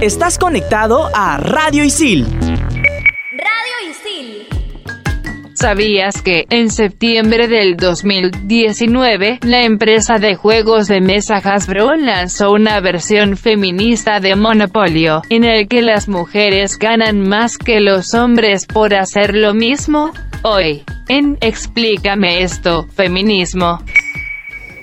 Estás conectado a Radio Isil. Radio Isil. ¿Sabías que en septiembre del 2019 la empresa de juegos de mesa Hasbro lanzó una versión feminista de Monopolio, en el que las mujeres ganan más que los hombres por hacer lo mismo? Hoy, en Explícame esto, feminismo.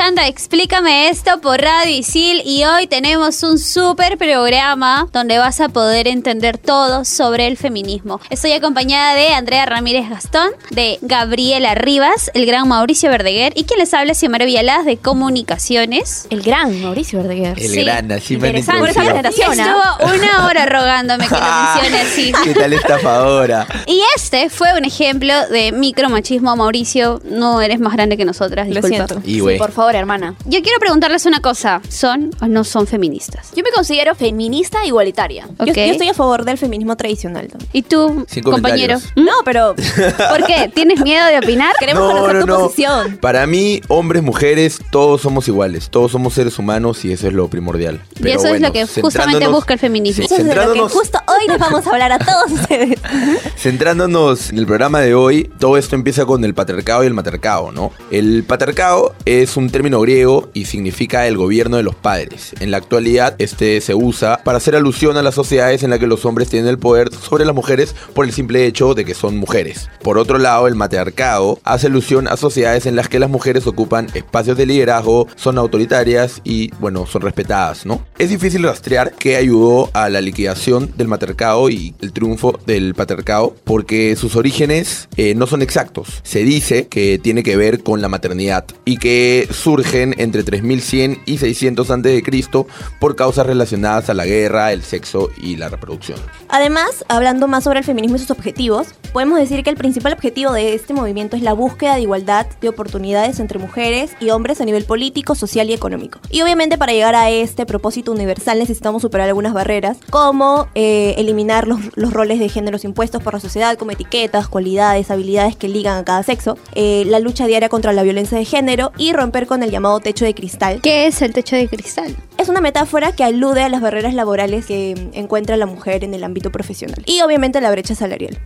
Escuchando Explícame esto por Radio Isil y hoy tenemos un súper programa donde vas a poder entender todo sobre el feminismo. Estoy acompañada de Andrea Ramírez Gastón, de Gabriela Rivas, el gran Mauricio Verdeguer y quien les habla Xiomara Villalaz de Comunicaciones. El gran Mauricio Verdeguer. El Sí, gran, así me. Estuvo una hora rogándome que lo mencione así. ¿Qué tal estafadora? Y este fue un ejemplo de micromachismo. Mauricio, no eres más grande que nosotras, Lo disculpa. siento. Y güey. Por favor, hermana. Yo quiero preguntarles una cosa. ¿Son o no son feministas? Yo me considero feminista igualitaria. Ok. Yo, yo estoy a favor del feminismo tradicional. ¿Y tú, Sin compañero? comentarios. ¿Mm? No, pero ¿Por qué? ¿Tienes miedo de opinar? queremos conocer tu posición. Para mí, hombres, mujeres, todos somos iguales. Todos somos seres humanos y eso es lo primordial. Y Pero eso es bueno, lo que justamente centrándonos- busca el feminismo. Sí, Eso es de lo que centrándonos- justo hoy les vamos a hablar a todos ustedes. Centrándonos en el programa de hoy, todo esto empieza con el patriarcado y el matriarcado, ¿no? El patriarcado es un término griego y significa el gobierno de los padres. En la actualidad, este se usa para hacer alusión a las sociedades en las que los hombres tienen el poder sobre las mujeres por el simple hecho de que son mujeres. Por otro lado, el matriarcado hace alusión a sociedades en las que las mujeres ocupan espacios de liderazgo, son autoritarias y, bueno, son respetadas, ¿no? Es difícil rastrear qué ayudó a la liquidación del matriarcado y el triunfo del patriarcado porque sus orígenes eh, no son exactos. Se dice que tiene que ver con la maternidad y que surgen entre 3100 y 600 a.C. por causas relacionadas a la guerra, el sexo y la reproducción. Además, hablando más sobre el feminismo y sus objetivos, podemos decir que el principal objetivo de este movimiento es la búsqueda de igualdad de oportunidades entre mujeres y hombres a nivel político, social y económico. Y obviamente para llegar a este propósito universal necesitamos superar algunas barreras, como eh, eliminar los, roles de géneros impuestos por la sociedad, como etiquetas, cualidades, habilidades que ligan a cada sexo, eh, la lucha diaria contra la violencia de género y romper con el llamado techo de cristal, ¿Qué es el techo de cristal? Es una metáfora que alude a las barreras laborales que encuentra la mujer en el ámbito profesional. Y obviamente la brecha salarial.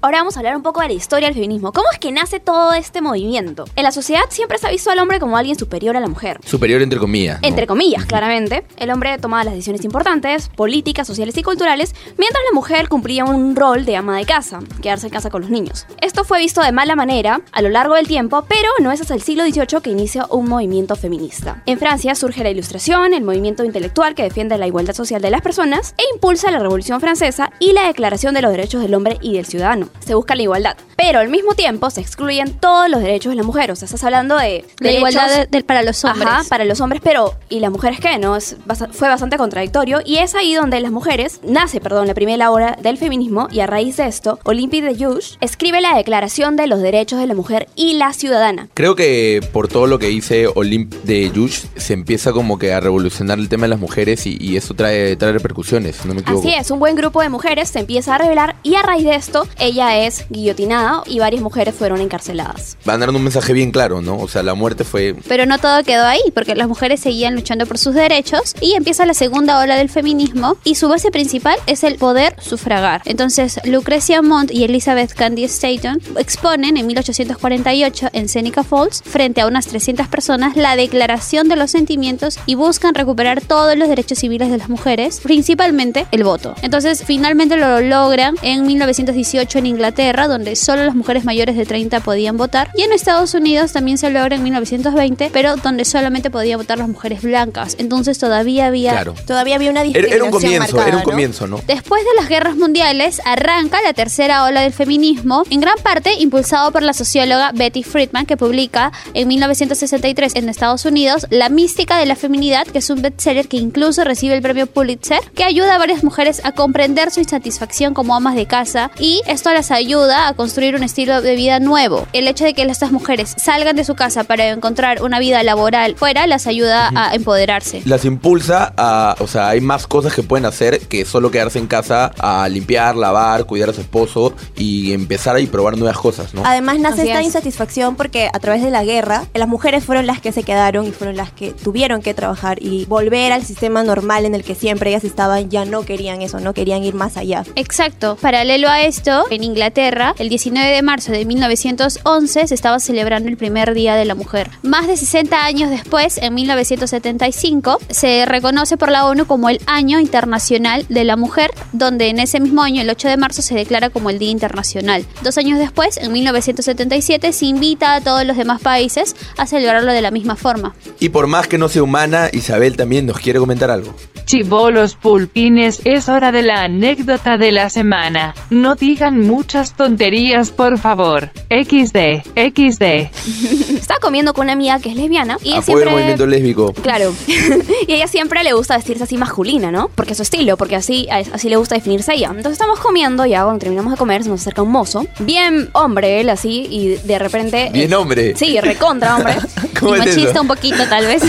Ahora vamos a hablar un poco de la historia del feminismo. ¿Cómo es que nace todo este movimiento? En la sociedad siempre se ha visto al hombre como alguien superior a la mujer. Superior entre comillas. ¿no? Entre comillas, claramente. El hombre tomaba las decisiones importantes, políticas, sociales y culturales, mientras la mujer cumplía un rol de ama de casa, quedarse en casa con los niños. Esto fue visto de mala manera a lo largo del tiempo, pero no es hasta el siglo XVIII que inicia un movimiento feminista. En Francia surge la Ilustración, el movimiento intelectual que defiende la igualdad social de las personas e impulsa la Revolución Francesa y la Declaración de los Derechos del Hombre y del Ciudadano. Se busca la igualdad, pero al mismo tiempo se excluyen todos los derechos de la mujer. O sea, estás hablando de La derechos- igualdad de- de- para los hombres. Ajá, para los hombres, pero ¿y las mujeres qué? No, es fue bastante contradictorio y es ahí donde las mujeres, nace, perdón, la primera obra del feminismo y a raíz de esto, Olympe de Gouges escribe la Declaración de los Derechos de la Mujer y la Ciudadana. Creo que por todo lo que dice Olympe de Yush, se empieza como que a revolucionar el tema de las mujeres y, y eso trae, trae repercusiones, si no me equivoco. Así es, un buen grupo de mujeres se empieza a rebelar y a raíz de esto, ella es guillotinada y varias mujeres fueron encarceladas. Van dando un mensaje bien claro, ¿no? O sea, la muerte fue... Pero no todo quedó ahí, porque las mujeres seguían luchando por sus derechos y empieza la segunda ola del feminismo y su base principal es el poder sufragar. Entonces, Lucrecia Mont y Elizabeth Candy Staton exponen en 1848 en Seneca Falls, frente a unas 300 personas, la declaración de los sentimientos y buscan recuperar recuperar todos los derechos civiles de las mujeres, principalmente el voto. Entonces, finalmente lo logran en 1918 en Inglaterra, donde solo las mujeres mayores de 30 podían votar, y en Estados Unidos también se logra en 1920, pero donde solamente podían votar las mujeres blancas. Entonces, todavía había Claro. Todavía había una discriminación era un comienzo, marcada, era un ¿no? comienzo, ¿no? Después de las guerras mundiales, arranca la tercera ola del feminismo, en gran parte impulsado por la socióloga Betty Friedman, que publica en 1963 en Estados Unidos La mística de la feminidad, que es un bestseller que incluso recibe el premio Pulitzer, que ayuda a varias mujeres a comprender su insatisfacción como amas de casa y esto las ayuda a construir un estilo de vida nuevo. El hecho de que estas mujeres salgan de su casa para encontrar una vida laboral fuera las ayuda a empoderarse. Las impulsa a, o sea, hay más cosas que pueden hacer que solo quedarse en casa a limpiar, lavar, cuidar a su esposo y empezar ahí probar nuevas cosas, ¿no? Además nace Así esta es. insatisfacción porque a través de la guerra las mujeres fueron las que se quedaron y fueron las que tuvieron que trabajar y volver al sistema normal en el que siempre ellas estaban ya no querían eso, no querían ir más allá. Exacto. Paralelo a esto, en Inglaterra, el 19 de marzo de 1911 se estaba celebrando el primer Día de la Mujer. Más de 60 años después, en 1975, se reconoce por la ONU como el Año Internacional de la Mujer, donde en ese mismo año, el 8 de marzo, se declara como el Día Internacional. Dos años después, en 1977, se invita a todos los demás países a celebrarlo de la misma forma. Y por más que no sea humana, Isabel también nos quiere comentar algo. Chibolos pulpines, es hora de la anécdota de la semana. No digan muchas tonterías, por favor. XD, XD. Estaba comiendo con una amiga que es lesbiana y Apoyo el siempre... movimiento lésbico. Claro. y a ella siempre le gusta vestirse así masculina, ¿no? Porque es su estilo, porque así, así le gusta definirse a ella. Entonces estamos comiendo, ya cuando terminamos de comer, se nos acerca un mozo. Bien hombre él, así, y de repente... Bien hombre. Sí, recontra hombre. ¿Cómo y es machista eso? un poquito, tal vez.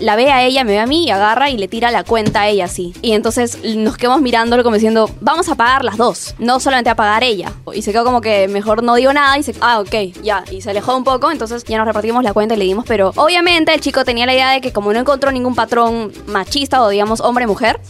la ve a ella, me ve a mí y agarra y le tira la cuenta a ella así. Y entonces nos quedamos mirándolo como diciendo, vamos a pagar las dos, no solamente a pagar ella. Y se quedó como que mejor no digo nada y se, ah, ok, ya. Y se alejó un poco, entonces ya nos repartimos la cuenta y le dimos, pero obviamente el chico tenía la idea de que como no encontró ningún patrón machista o digamos hombre-mujer,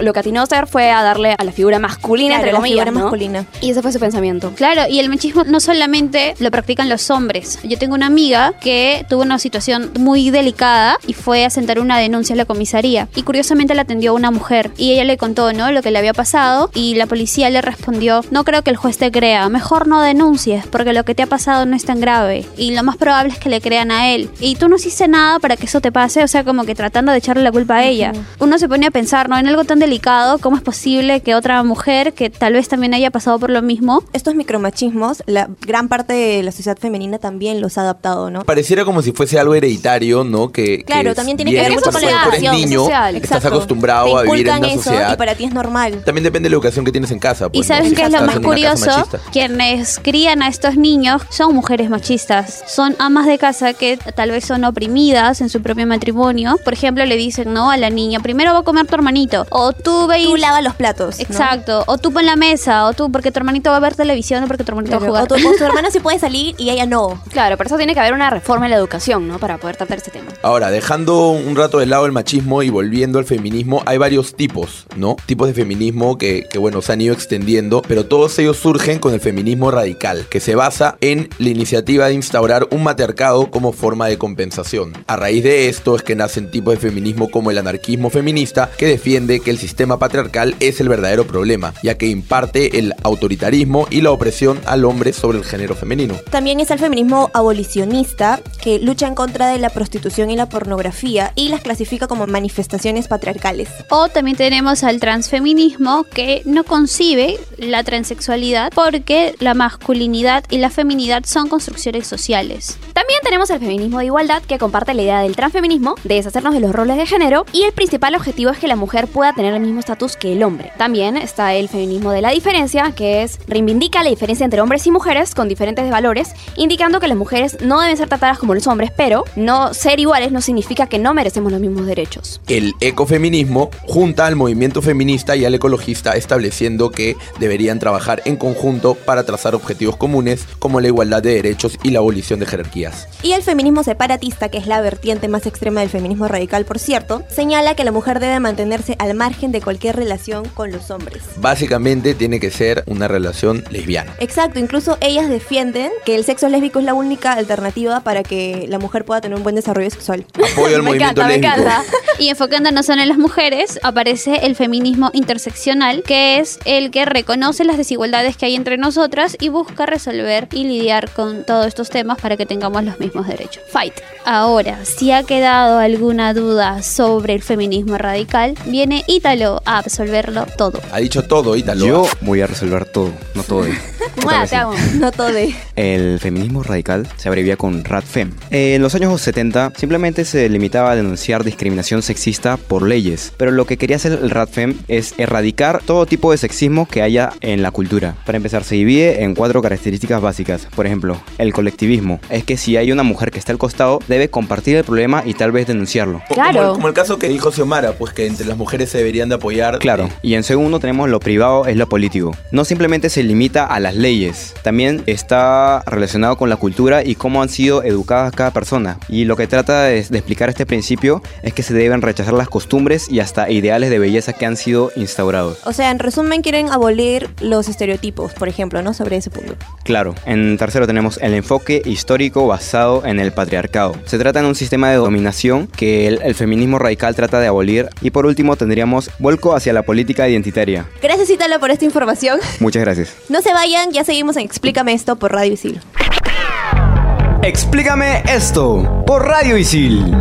lo que atinó a hacer fue a darle a la figura masculina, Claro, entre la comillas, figura ¿no? masculina. Y ese fue su pensamiento. Claro, y el machismo no solamente lo practican los hombres. Yo tengo una amiga que tuvo una situación muy delicada y fue a sentar una denuncia a la comisaría. Y curiosamente la atendió una mujer. Y ella le contó, ¿no? Lo que le había pasado. Y la policía le respondió, no creo que el juez te crea. Mejor no denuncies porque lo que te ha pasado no es tan grave. Y lo más probable es que le crean a él. Y tú no hiciste nada para que eso te pase. O sea, como que tratando de echarle la culpa a ella. Uno se pone a pensar, ¿no? En algo tan delicado, ¿cómo es posible que otra mujer que tal vez también haya pasado por lo mismo Estos micromachismos, la gran parte de la sociedad femenina también los ha adaptado, ¿no? Pareciera como si fuese algo hereditario, ¿no? Que, Claro, que también tiene que ver mucho con la cuando eres niño, social, estás Exacto. acostumbrado a vivir en una eso sociedad. y para ti es normal. También depende de la educación que tienes en casa. Y Pues, ¿no? saben Si qué es lo más curioso, quienes crían a estos niños son mujeres machistas, son amas de casa que tal vez son oprimidas en su propio matrimonio. Por ejemplo, le dicen no a la niña, primero va a comer tu hermanito, o tú ve y- Tú lava los platos. ¿no? Exacto, o tú pon la mesa, o tú porque tu hermanito va a ver televisión o porque tu hermanito Claro, va a O jugar. tu, o tu hermana sí puede salir y ella no. Claro, por eso tiene que haber una reforma en la educación, ¿no? Para poder tratar este tema. Ahora, dejando un rato de lado el machismo y volviendo al feminismo, hay varios tipos, ¿no? Tipos de feminismo que, que, bueno, se han ido extendiendo, pero todos ellos surgen con el feminismo radical, que se basa en la iniciativa de instaurar un matriarcado como forma de compensación. A raíz de esto es que nacen tipos de feminismo como el anarquismo feminista, que defiende que el sistema patriarcal es el verdadero problema, ya que imparte el autoritarismo y la opresión al hombre sobre el género femenino. También está el feminismo abolicionista, que lucha en contra de la prostitución y la pornografía y las como manifestaciones patriarcales. O también tenemos al transfeminismo que no concibe la transexualidad porque la masculinidad y la feminidad son construcciones sociales. También tenemos el feminismo de igualdad que comparte la idea del transfeminismo, de deshacernos de los roles de género y el principal objetivo es que la mujer pueda tener el mismo estatus que el hombre. También está el feminismo de la diferencia, que es reivindica la diferencia entre hombres y mujeres con diferentes valores, indicando que las mujeres no deben ser tratadas como los hombres, pero no ser iguales no significa que no merecemos los mismos derechos. El ecofeminismo junta al movimiento feminista y al ecologista estableciendo que deberían trabajar en conjunto para trazar objetivos comunes como la igualdad de derechos y la abolición de jerarquías. Y el feminismo separatista, que es la vertiente más extrema del feminismo radical, por cierto, señala que la mujer debe mantenerse al margen de cualquier relación con los hombres. Básicamente tiene que ser una relación lesbiana. Exacto, incluso ellas defienden que el sexo lésbico es la única alternativa para que la mujer pueda tener un buen desarrollo sexual. Apoyo al movimiento encanta, lésbico. ¿Verdad? Y enfocándonos solo en las mujeres, aparece el feminismo interseccional, que es el que reconoce las desigualdades que hay entre nosotras y busca resolver y lidiar con todos estos temas para que tengamos los mismos derechos. Fight. Ahora, si ha quedado alguna duda sobre el feminismo radical, viene Ítalo a absolverlo todo. Ha dicho todo, Ítalo. Yo voy a resolver todo, no todo. Te. No todo de... El feminismo radical se abrevia con RADFEM. En los años 70 simplemente se limitaba a denunciar discriminación sexista por leyes, pero lo que quería hacer el RADFEM es erradicar todo tipo de sexismo que haya en la cultura. Para empezar, se divide en cuatro características básicas. Por ejemplo, el colectivismo. Es que si hay una mujer que está al costado, debe compartir el problema y tal vez denunciarlo. Claro. Como el, como el caso que dijo Xiomara, pues que entre las mujeres se deberían de apoyar. Claro. Y en segundo tenemos lo privado es lo político. No simplemente se limita a las leyes, también está relacionado con la cultura y cómo han sido educadas cada persona. Y lo que trata de, de explicar este principio es que se deben rechazar las costumbres y hasta ideales de belleza que han sido instaurados. O sea, en resumen, quieren abolir los estereotipos, por ejemplo, ¿no? Sobre ese punto. Claro, en tercero tenemos el enfoque histórico basado en el patriarcado. Se trata de un sistema de dominación que el, el feminismo radical trata de abolir. Y por último tendríamos vuelco hacia la política identitaria. Gracias, Ítalo, por esta información. Muchas gracias. No se vayan, ya seguimos en Explícame esto por Radio Isil. Explícame esto por Radio Isil.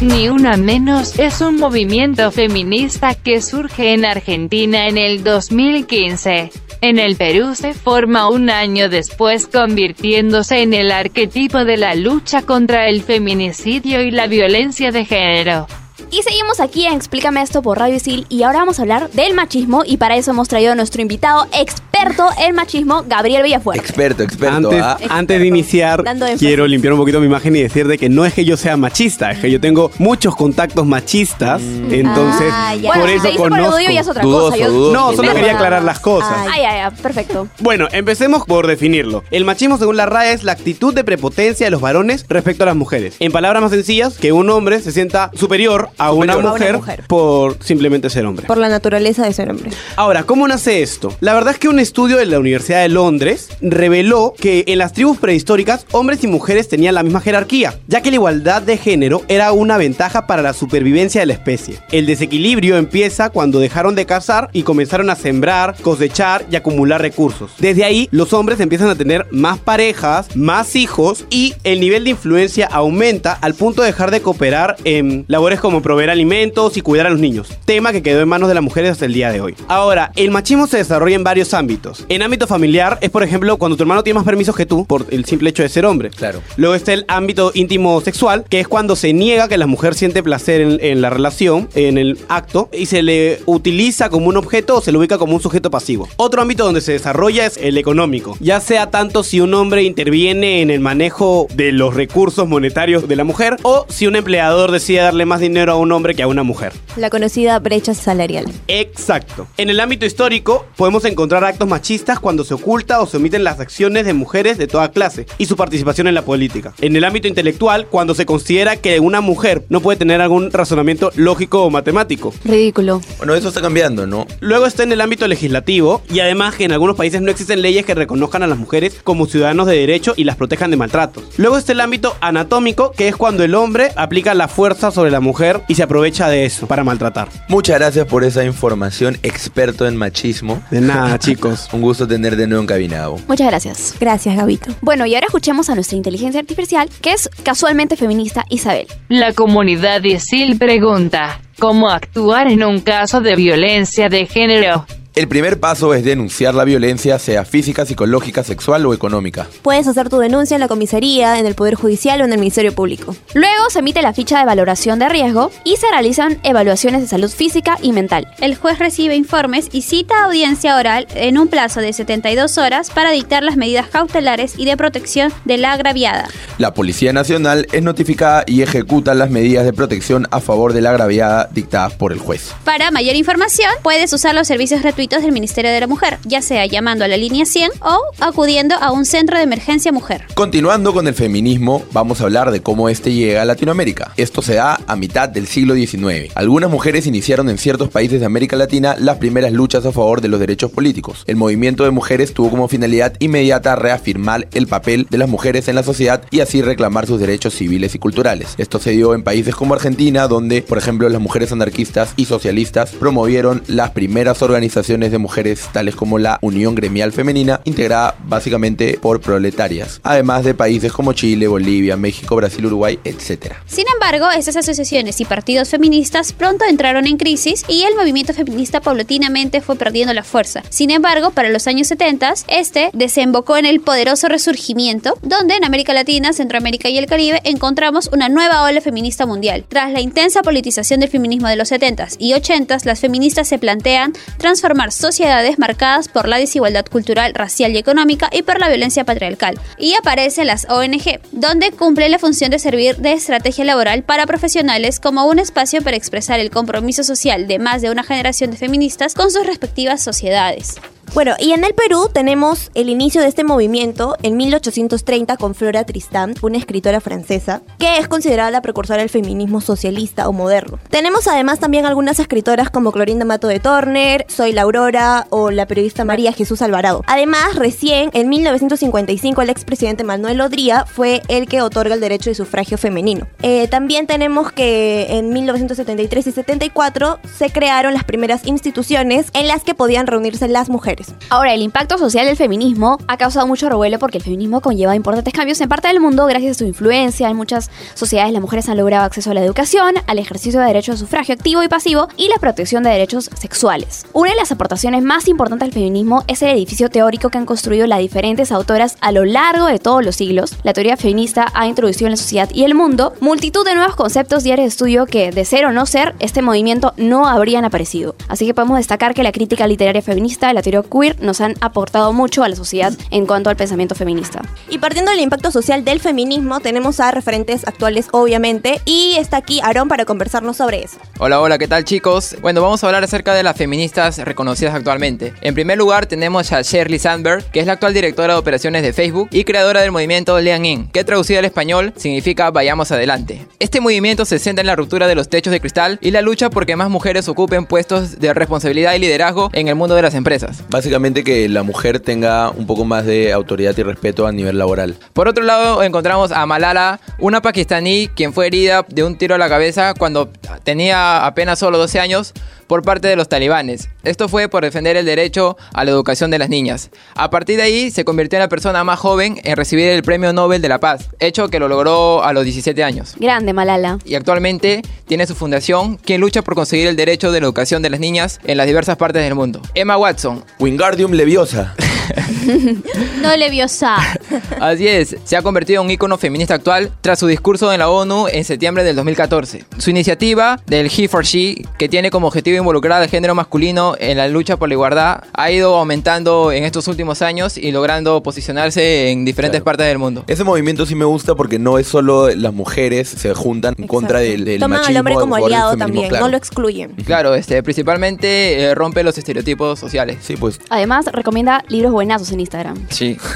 Ni una menos es un movimiento feminista que surge en Argentina en el 2015. En el Perú se forma un año después convirtiéndose en el arquetipo de la lucha contra el feminicidio y la violencia de género. Y seguimos aquí en Explícame esto por Radio Isil y ahora vamos a hablar del machismo y para eso hemos traído a nuestro invitado experto en machismo, Gabriel Villafuerte. Experto, experto. Antes, ¿ah? antes de iniciar, quiero limpiar un poquito mi imagen y decir de que no es que yo sea machista, es que yo tengo muchos contactos machistas, entonces Ah, ya. Bueno, por si eso te por conozco. ya es otra Dudoso, cosa. Yo- dudoso. No, solo quería aclarar las cosas. Ay. Ay, ay, ay, perfecto. Bueno, empecemos por definirlo. El machismo, según la RAE, es la actitud de prepotencia de los varones respecto a las mujeres. En palabras más sencillas, que un hombre se sienta superior a una. A mujer. por simplemente ser hombre. Por la naturaleza de ser hombre. Ahora, ¿cómo nace esto? La verdad es que un estudio de la Universidad de Londres reveló que en las tribus prehistóricas hombres y mujeres tenían la misma jerarquía, ya que la igualdad de género era una ventaja para la supervivencia de la especie. El desequilibrio empieza cuando dejaron de cazar y comenzaron a sembrar, cosechar y acumular recursos. Desde ahí, los hombres empiezan a tener más parejas, más hijos y el nivel de influencia aumenta al punto de dejar de cooperar en labores como proveer alimentos y cuidar a los niños, tema que quedó en manos de las mujeres hasta el día de hoy. Ahora, el machismo se desarrolla en varios ámbitos. En ámbito familiar es, por ejemplo, cuando tu hermano tiene más permisos que tú por el simple hecho de ser hombre. Claro. Luego está el ámbito íntimo sexual, que es cuando se niega que la mujer siente placer en, en la relación, en el acto, y se le utiliza como un objeto o se le ubica como un sujeto pasivo. Otro ámbito donde se desarrolla es el económico, ya sea tanto si un hombre interviene en el manejo de los recursos monetarios de la mujer o si un empleador decide darle más dinero a un hombre que a una mujer. La conocida brecha salarial. Exacto. En el ámbito histórico podemos encontrar actos machistas cuando se oculta o se omiten las acciones de mujeres de toda clase y su participación en la política. En el ámbito intelectual, cuando se considera que una mujer no puede tener algún razonamiento lógico o matemático. Ridículo. Bueno, eso está cambiando, ¿no? Luego está en el ámbito legislativo y además que en algunos países no existen leyes que reconozcan a las mujeres como ciudadanos de derecho y las protejan de maltratos. Luego está el ámbito anatómico, que es cuando el hombre aplica la fuerza sobre la mujer y se aprovecha de eso para maltratar. Muchas gracias por esa información, experto en machismo. De nada, chicos. Un gusto tener de nuevo en Cabinado. Muchas gracias. Gracias, Gabito. Bueno, y ahora escuchemos a nuestra inteligencia artificial, que es casualmente feminista, Isabel. La comunidad ISIL pregunta, ¿cómo actuar en un caso de violencia de género? El primer paso es denunciar la violencia, sea física, psicológica, sexual o económica. Puedes hacer tu denuncia en la comisaría, en el Poder Judicial o en el Ministerio Público. Luego se emite la ficha de valoración de riesgo y se realizan evaluaciones de salud física y mental. El juez recibe informes y cita audiencia oral en un plazo de 72 horas para dictar las medidas cautelares y de protección de la agraviada. La Policía Nacional es notificada y ejecuta las medidas de protección a favor de la agraviada dictadas por el juez. Para mayor información, puedes usar los servicios gratuitos del Ministerio de la Mujer, ya sea llamando a la línea 100 o acudiendo a un centro de emergencia mujer. Continuando con el feminismo, vamos a hablar de cómo este llega a Latinoamérica. Esto se da a mitad del siglo XIX. Algunas mujeres iniciaron en ciertos países de América Latina las primeras luchas a favor de los derechos políticos. El movimiento de mujeres tuvo como finalidad inmediata reafirmar el papel de las mujeres en la sociedad y así reclamar sus derechos civiles y culturales. Esto se dio en países como Argentina, donde, por ejemplo, las mujeres anarquistas y socialistas promovieron las primeras organizaciones de mujeres, tales como la Unión Gremial Femenina, integrada básicamente por proletarias, además de países como Chile, Bolivia, México, Brasil, Uruguay, etc. Sin embargo, estas asociaciones y partidos feministas pronto entraron en crisis y el movimiento feminista paulatinamente fue perdiendo la fuerza. Sin embargo, para los años 70, este desembocó en el poderoso resurgimiento, donde en América Latina, Centroamérica y el Caribe encontramos una nueva ola feminista mundial. Tras la intensa politización del feminismo de los 70s y 80s, las feministas se plantean transformar sociedades marcadas por la desigualdad cultural, racial y económica y por la violencia patriarcal. Y aparecen las ONG, donde cumplen la función de servir de estrategia laboral para profesionales como un espacio para expresar el compromiso social de más de una generación de feministas con sus respectivas sociedades. Bueno, y en el Perú tenemos el inicio de este movimiento en 1830 con Flora Tristán, una escritora francesa, que es considerada la precursora del feminismo socialista o moderno. Tenemos además también algunas escritoras como Clorinda Mato de Torner, Soy la Aurora o la periodista María Jesús Alvarado. Además, recién en 1955 el expresidente Manuel Odría fue el que otorga el derecho de sufragio femenino. Eh, también tenemos que en 1973 y 74 se crearon las primeras instituciones en las que podían reunirse las mujeres. Ahora, el impacto social del feminismo ha causado mucho revuelo porque el feminismo conlleva importantes cambios en parte del mundo gracias a su influencia. En muchas sociedades las mujeres han logrado acceso a la educación, al ejercicio de derechos de sufragio activo y pasivo y la protección de derechos sexuales. Una de las aportaciones más importantes del feminismo es el edificio teórico que han construido las diferentes autoras a lo largo de todos los siglos. La teoría feminista ha introducido en la sociedad y el mundo multitud de nuevos conceptos y áreas de estudio que, de ser o no ser, este movimiento no habrían aparecido. Así que podemos destacar que la crítica literaria feminista, la teoría queer, nos han aportado mucho a la sociedad en cuanto al pensamiento feminista. Y partiendo del impacto social del feminismo, tenemos a referentes actuales, obviamente, y está aquí Aarón para conversarnos sobre eso. Hola, hola, ¿qué tal chicos? Bueno, vamos a hablar acerca de las feministas reconocidas actualmente. En primer lugar, tenemos a Shirley Sandberg, que es la actual directora de operaciones de Facebook y creadora del movimiento Lean In, que traducido al español significa Vayamos Adelante. Este movimiento se centra en la ruptura de los techos de cristal y la lucha porque más mujeres ocupen puestos de responsabilidad y liderazgo en el mundo de las empresas. Básicamente que la mujer tenga un poco más de autoridad y respeto a nivel laboral. Por otro lado, encontramos a Malala, una pakistaní quien fue herida de un tiro a la cabeza cuando tenía apenas solo 12 años por parte de los talibanes. Esto fue por defender el derecho a la educación de las niñas. A partir de ahí se convirtió en la persona más joven en recibir el Premio Nobel de la Paz, hecho que lo logró a los 17 años. Grande Malala. Y actualmente tiene su fundación, quien lucha por conseguir el derecho de la educación de las niñas en las diversas partes del mundo. Emma Watson. Wingardium Leviosa. no Leviosa. Así es, se ha convertido en un ícono feminista actual tras su discurso en la ONU en septiembre del 2014. Su iniciativa del He for She, que tiene como objetivo involucrar al género masculino en la lucha por la igualdad, ha ido aumentando en estos últimos años y logrando posicionarse en diferentes Claro. partes del mundo. Ese movimiento sí me gusta porque no es solo las mujeres se juntan en contra del, del Toman machismo. al hombre como aliado también, claro. no lo excluyen. Claro, este, principalmente eh, rompe los estereotipos sociales. Sí, pues. Además, recomienda libros buenazos en Instagram. Sí.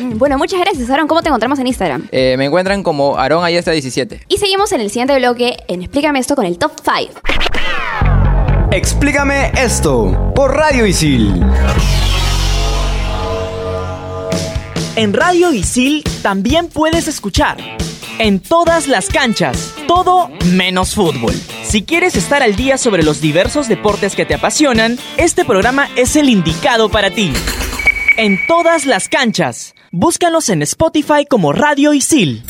Mm, Bueno, muchas gracias, Aaron. ¿Cómo te encontramos en Instagram? Eh, me encuentran como Aaron Ayesta 17. Y seguimos en el siguiente bloque en Explícame esto con el Top 5. Explícame esto por Radio Isil. En Radio Isil también puedes escuchar en todas las canchas, todo menos fútbol. Si quieres estar al día sobre los diversos deportes que te apasionan, este programa es el indicado para ti. En todas las canchas, búscanos en Spotify como Radio Isil.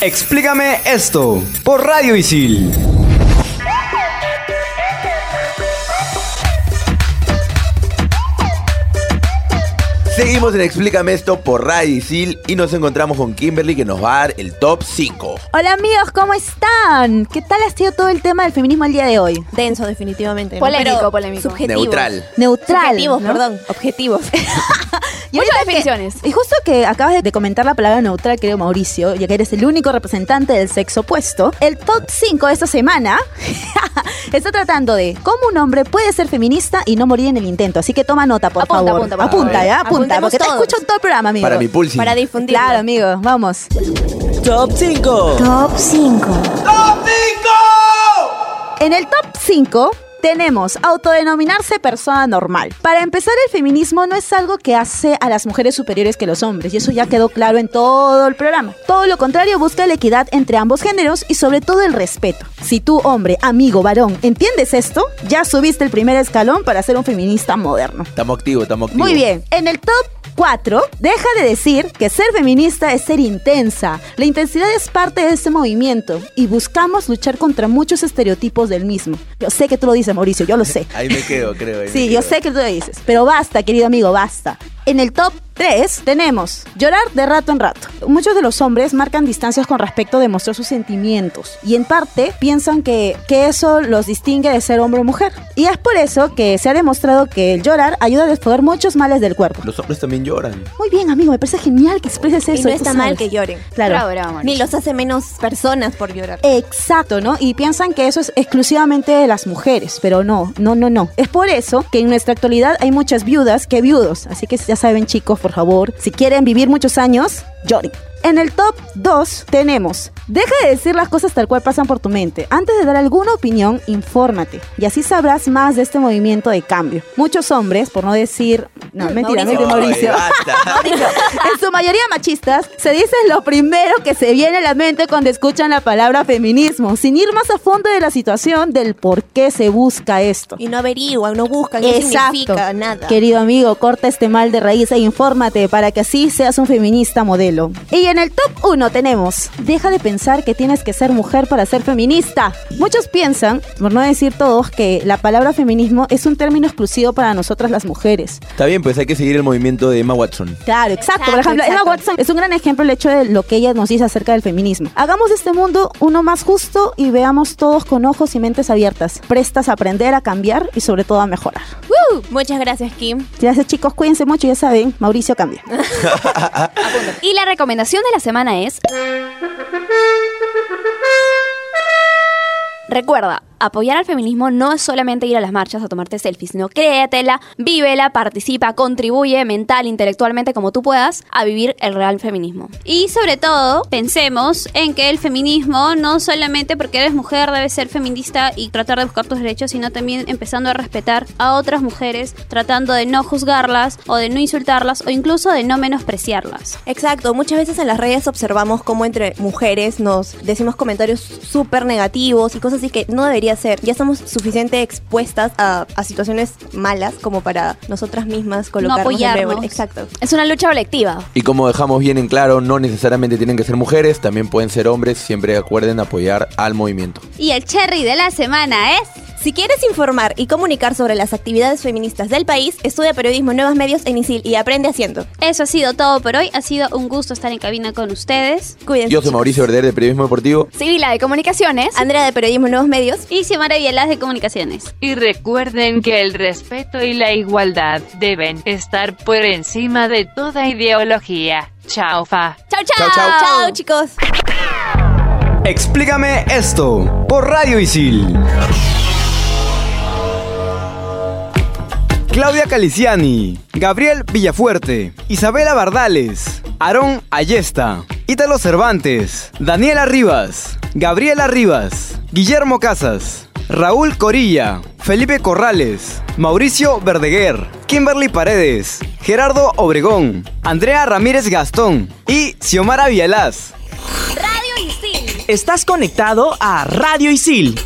Explícame esto por Radio Isil. Seguimos en Explícame esto por Radio Isil y nos encontramos con Kimberly que nos va a dar el top 5. Hola amigos, ¿cómo están? ¿Qué tal ha sido todo el tema del feminismo el día de hoy? Denso, definitivamente. ¿no? Polémico, Pero polémico. Subjetivos. Neutral. Neutral. Objetivos, ¿no? perdón. Objetivos. Y Que- y justo que acabas de comentar la palabra neutral, querido Mauricio, ya que eres el único representante del sexo opuesto, el top 5 de esta semana está tratando de cómo un hombre puede ser feminista y no morir en el intento. Así que toma nota, por Apunta, favor. apunta, por apunta, favor. ya, apunta, Apuntemos porque te todos. escucho en todo el programa, amigo. Para mi pulsing. Para difundir. Claro, amigo, vamos. Top 5. Top 5. En el top 5 tenemos autodenominarse persona normal. Para empezar, el feminismo no es algo que hace a las mujeres superiores que los hombres, y eso ya quedó claro en todo el programa. Todo lo contrario, busca la equidad entre ambos géneros y sobre todo el respeto. Si tú, hombre, amigo, varón, entiendes esto, ya subiste el primer escalón para ser un feminista moderno. Estamos activos, estamos activos. Muy bien, en el top 4, deja de decir que ser feminista es ser intensa. La intensidad es parte de este movimiento y buscamos luchar contra muchos estereotipos del mismo. Yo sé que tú lo dices, Mauricio, yo lo sé. Ahí me quedo, creo. ahí Sí, yo sé que tú lo dices, pero basta, querido amigo, basta. En el top 3 tenemos llorar de rato en rato. Muchos de los hombres marcan distancias con respecto a demostrar sus sentimientos y en parte piensan que, que eso los distingue de ser hombre o mujer. Y es por eso que se ha demostrado que el llorar ayuda a desfogar muchos males del cuerpo. Los hombres también lloran. Muy bien, amigo, me parece genial que expreses Y eso. no tú está mal que lloren. Claro. Bravo, bravo. Ni los hace menos personas por llorar. Exacto, ¿no? Y piensan que eso es exclusivamente de las mujeres, pero no, no, no, no. Es por eso que en nuestra actualidad hay muchas viudas que viudos. Así que ya saben, chicos, por favor, si quieren vivir muchos años, lloren. En el top 2 tenemos, deja de decir las cosas tal cual pasan por tu mente. Antes de dar alguna opinión, infórmate. Y así sabrás más de este movimiento de cambio. Muchos hombres, por no decir... No, mentira, no es de Mauricio. En su mayoría machistas, se dice lo primero que se viene a la mente cuando escuchan la palabra feminismo, sin ir más a fondo de la situación del por qué se busca esto. Y no averiguan, no buscan, no Exacto. significa nada. Querido amigo, corta este mal de raíz e infórmate para que así seas un feminista modelo. Y en el top 1 tenemos, deja de pensar que tienes que ser mujer para ser feminista. Muchos piensan, por no decir todos, que la palabra feminismo es un término exclusivo para nosotras las mujeres. Está bien, pues hay que seguir el movimiento de Emma Watson. Claro, exacto. Por Exacto, ejemplo, Emma. Watson es un gran ejemplo el hecho de lo que ella nos dice acerca del feminismo. Hagamos de este mundo uno más justo y veamos todos con ojos y mentes abiertas, prestas a aprender, a cambiar y sobre todo a mejorar. ¡Woo! Muchas gracias, Kim. Gracias chicos, cuídense mucho, ya saben, Mauricio cambia. Y la recomendación de la semana es... Recuerda, apoyar al feminismo no es solamente ir a las marchas a tomarte selfies, sino créetela, vívela, participa, contribuye mental, intelectualmente, como tú puedas, a vivir el real feminismo. Y sobre todo, pensemos en que el feminismo no solamente porque eres mujer debes ser feminista y tratar de buscar tus derechos, sino también empezando a respetar a otras mujeres, tratando de no juzgarlas o de no insultarlas o incluso de no menospreciarlas. Exacto, muchas veces en las redes observamos cómo entre mujeres nos decimos comentarios súper negativos y cosas así que no debería ser. Ya estamos suficientemente expuestas a, a situaciones malas como para nosotras mismas colocarnos en apoyarnos. rebel- Exacto. Es una lucha colectiva. Y como dejamos bien en claro, no necesariamente tienen que ser mujeres, también pueden ser hombres, siempre acuerden apoyar al movimiento. Y el cherry de la semana es... Si quieres informar y comunicar sobre las actividades feministas del país, estudia periodismo en nuevos medios en ISIL y aprende haciendo. Eso ha sido todo por hoy. Ha sido un gusto estar en cabina con ustedes. Cuídense. Yo soy Mauricio Verder de Periodismo Deportivo. Sibila de Comunicaciones. Andrea de periodismo en nuevos medios. Y Xiomara Vielas de Comunicaciones. Y recuerden que el respeto y la igualdad deben estar por encima de toda ideología. Chao, fa. Chao, chao. Chao, chao. Chao, chicos. Explícame esto por Radio Isil. Claudia Caliciani, Gabriel Villafuerte, Isabela Bardales, Aarón Ayesta, Ítalo Cervantes, Daniela Rivas, Gabriela Rivas, Guillermo Casas, Raúl Corilla, Felipe Corrales, Mauricio Verdeguer, Kimberly Paredes, Gerardo Obregón, Andrea Ramírez Gastón y Xiomara Vialaz. Estás conectado a Radio Isil